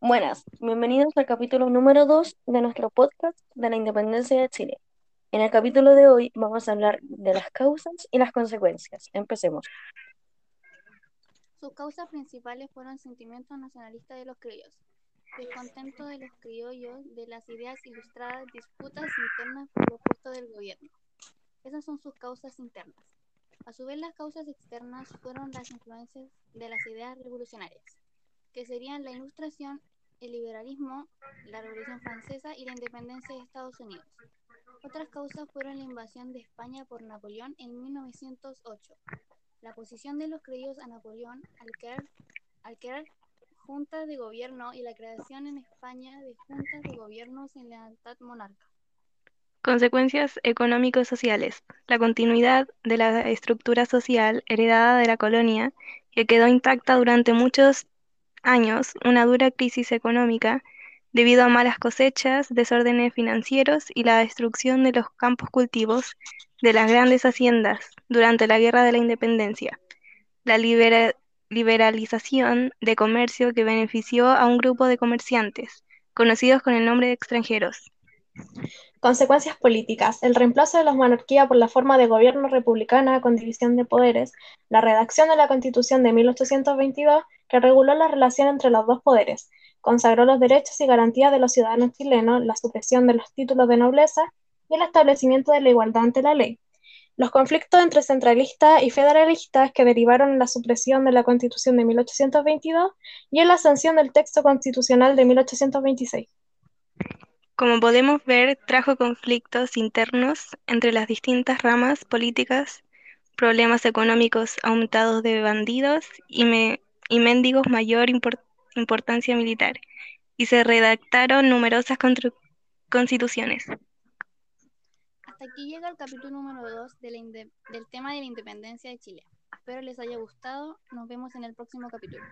Buenas, bienvenidos al capítulo número 2 de nuestro podcast de la independencia de Chile. En el capítulo de hoy vamos a hablar de las causas y las consecuencias. Empecemos. Sus causas principales fueron el sentimiento nacionalista de los criollos, descontento de los criollos de las ideas ilustradas, disputas internas por los puestos del gobierno. Esas son sus causas internas. A su vez, las causas externas fueron las influencias de las ideas revolucionarias, que serían la ilustración, el liberalismo, la Revolución Francesa y la independencia de Estados Unidos. Otras causas fueron la invasión de España por Napoleón en 1908, la posición de los criollos a Napoleón al crear, al crear juntas de gobierno y la creación en España de juntas de gobierno sin lealtad monarca. Consecuencias económico-sociales. La continuidad de la estructura social heredada de la colonia, que quedó intacta durante muchos años, una dura crisis económica debido a malas cosechas, desórdenes financieros y la destrucción de los campos cultivos de las grandes haciendas durante la Guerra de la Independencia. La libera- liberalización de comercio que benefició a un grupo de comerciantes, conocidos con el nombre de extranjeros. Consecuencias políticas. El reemplazo de la monarquía por la forma de gobierno republicana con división de poderes. La redacción de la Constitución de 1822, que reguló la relación entre los dos poderes. Consagró los derechos y garantías de los ciudadanos chilenos, la supresión de los títulos de nobleza y el establecimiento de la igualdad ante la ley. Los conflictos entre centralistas y federalistas que derivaron en la supresión de la Constitución de 1822 y en la sanción del texto constitucional de 1826. Como podemos ver, trajo conflictos internos entre las distintas ramas políticas, problemas económicos aumentados de bandidos y, me- y mendigos mayor impor- importancia militar, y se redactaron numerosas constituciones. Hasta aquí llega el capítulo número 2 de la inde- del tema de la independencia de Chile. Espero les haya gustado. Nos vemos en el próximo capítulo.